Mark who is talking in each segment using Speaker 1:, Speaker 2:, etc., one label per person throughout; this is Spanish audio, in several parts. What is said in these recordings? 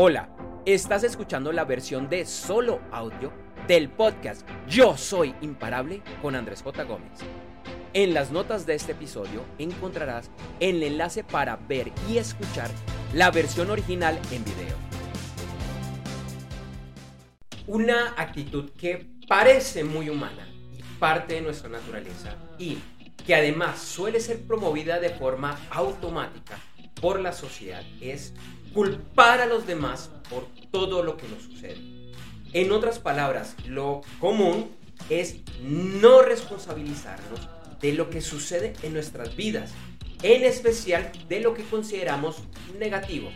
Speaker 1: Hola, estás escuchando la versión de solo audio del podcast Yo Soy Imparable con Andrés J. Gómez. En las notas de este episodio encontrarás el enlace para ver y escuchar la versión original en video. Una actitud que parece muy humana y parte de nuestra naturaleza y que además suele ser promovida de forma automática por la sociedad es culpar a los demás por todo lo que nos sucede. En otras palabras, lo común es no responsabilizarnos de lo que sucede en nuestras vidas, en especial de lo que consideramos negativo.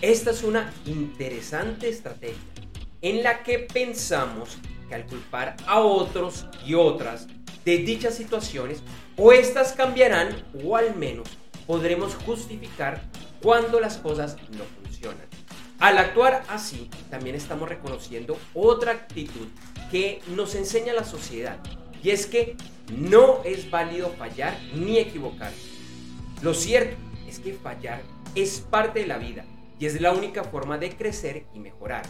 Speaker 1: Esta es una interesante estrategia en la que pensamos que al culpar a otros y otras de dichas situaciones, o estas cambiarán o al menos podremos justificar cuando las cosas no funcionan. Al actuar así, también estamos reconociendo otra actitud que nos enseña la sociedad, y es que no es válido fallar ni equivocarse. Lo cierto es que fallar es parte de la vida y es la única forma de crecer y mejorar.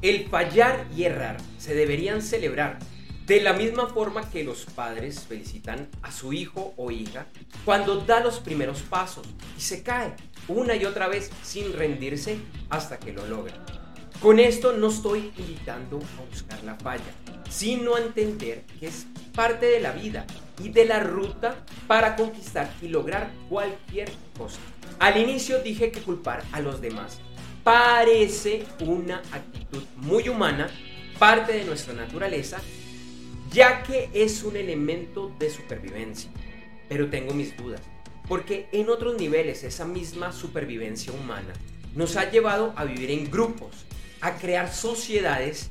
Speaker 1: El fallar y errar se deberían celebrar de la misma forma que los padres felicitan a su hijo o hija cuando da los primeros pasos y se cae una y otra vez sin rendirse hasta que lo logra. Con esto no estoy invitando a buscar la falla, sino a entender que es parte de la vida y de la ruta para conquistar y lograr cualquier cosa. Al inicio dije que culpar a los demás parece una actitud muy humana, parte de nuestra naturaleza ya que es un elemento de supervivencia. Pero tengo mis dudas, porque en otros niveles esa misma supervivencia humana nos ha llevado a vivir en grupos, a crear sociedades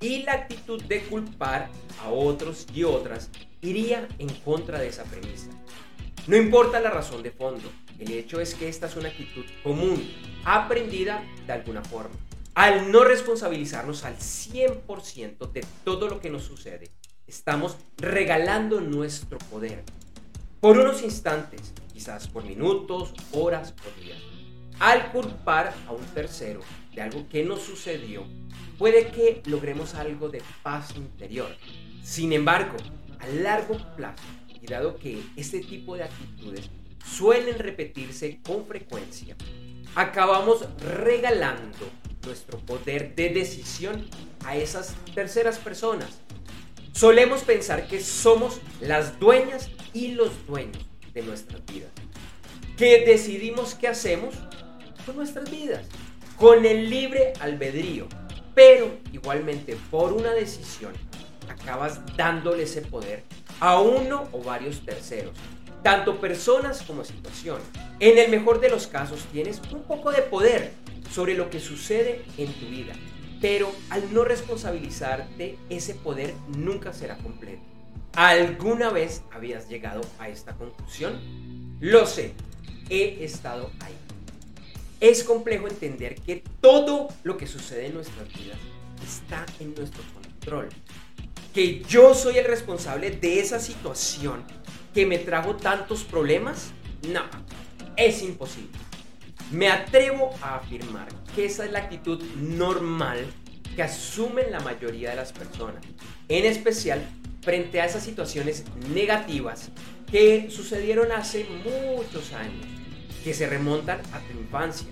Speaker 1: y la actitud de culpar a otros y otras iría en contra de esa premisa. No importa la razón de fondo, el hecho es que esta es una actitud común, aprendida de alguna forma. Al no responsabilizarnos al 100% de todo lo que nos sucede, estamos regalando nuestro poder. Por unos instantes, quizás por minutos, horas o días. Al culpar a un tercero de algo que nos sucedió, puede que logremos algo de paz interior. Sin embargo, a largo plazo, y dado que este tipo de actitudes suelen repetirse con frecuencia, acabamos regalando nuestro poder de decisión a esas terceras personas Solemos pensar que somos las dueñas y los dueños de nuestras vidas. Que decidimos qué hacemos con nuestras vidas, con el libre albedrío. Pero igualmente por una decisión acabas dándole ese poder a uno o varios terceros, tanto personas como situaciones. En el mejor de los casos tienes un poco de poder sobre lo que sucede en tu vida pero al no responsabilizarte, ese poder nunca será completo. ¿Alguna vez habías llegado a esta conclusión? Lo sé, he estado ahí. Es complejo entender que todo lo que sucede en nuestras vidas está en nuestro control. Que yo soy el responsable de esa situación que me trajo tantos problemas, no, es imposible. Me atrevo a afirmar que esa es la actitud normal que asumen la mayoría de las personas, en especial frente a esas situaciones negativas que sucedieron hace muchos años, que se remontan a tu infancia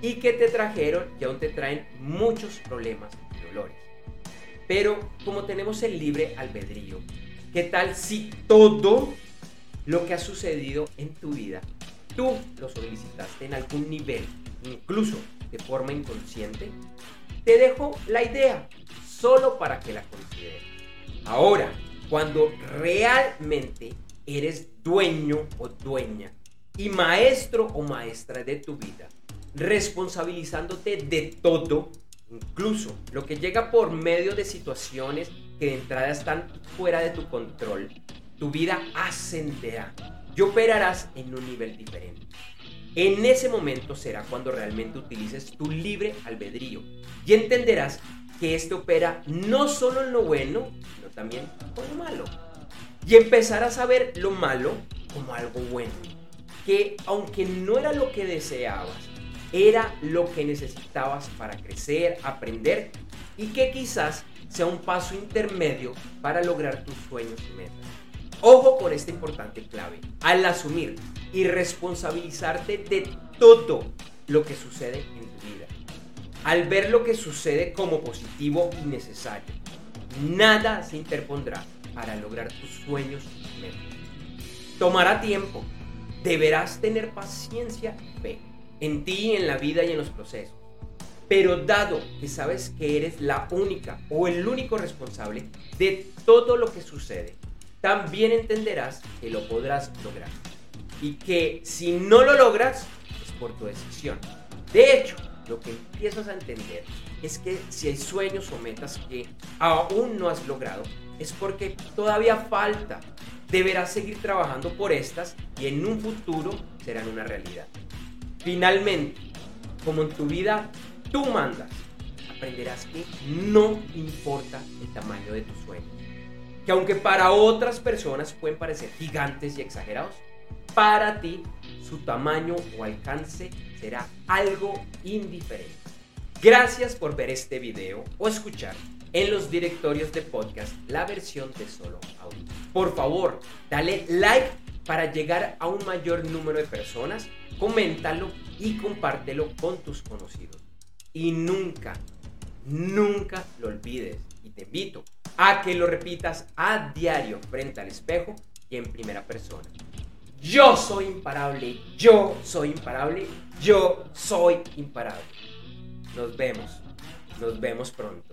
Speaker 1: y que te trajeron y aún te traen muchos problemas y dolores. Pero como tenemos el libre albedrío, ¿qué tal si todo lo que ha sucedido en tu vida tú lo solicitaste en algún nivel, incluso de forma inconsciente, te dejo la idea solo para que la consideres. Ahora, cuando realmente eres dueño o dueña y maestro o maestra de tu vida, responsabilizándote de todo, incluso lo que llega por medio de situaciones que de entrada están fuera de tu control, tu vida ascenderá y operarás en un nivel diferente. En ese momento será cuando realmente utilices tu libre albedrío y entenderás que este opera no solo en lo bueno, sino también lo malo. Y empezarás a ver lo malo como algo bueno, que aunque no era lo que deseabas, era lo que necesitabas para crecer, aprender y que quizás sea un paso intermedio para lograr tus sueños y metas. Ojo con esta importante clave. Al asumir y responsabilizarte de todo lo que sucede en tu vida. Al ver lo que sucede como positivo y necesario. Nada se interpondrá para lograr tus sueños y metas. Tomará tiempo. Deberás tener paciencia y fe en ti, en la vida y en los procesos. Pero dado que sabes que eres la única o el único responsable de todo lo que sucede, también entenderás que lo podrás lograr. Y que si no lo logras, es por tu decisión. De hecho, lo que empiezas a entender es que si hay sueños o metas que aún no has logrado, es porque todavía falta. Deberás seguir trabajando por estas y en un futuro serán una realidad. Finalmente, como en tu vida tú mandas, aprenderás que no importa el tamaño de tus sueños. Que aunque para otras personas pueden parecer gigantes y exagerados, para ti su tamaño o alcance será algo indiferente. Gracias por ver este video o escuchar en los directorios de podcast la versión de solo audio. Por favor, dale like para llegar a un mayor número de personas, coméntalo y compártelo con tus conocidos. Y nunca, nunca lo olvides. Y te invito a que lo repitas a diario frente al espejo y en primera persona. Yo soy imparable, yo soy imparable, yo soy imparable. Nos vemos, nos vemos pronto.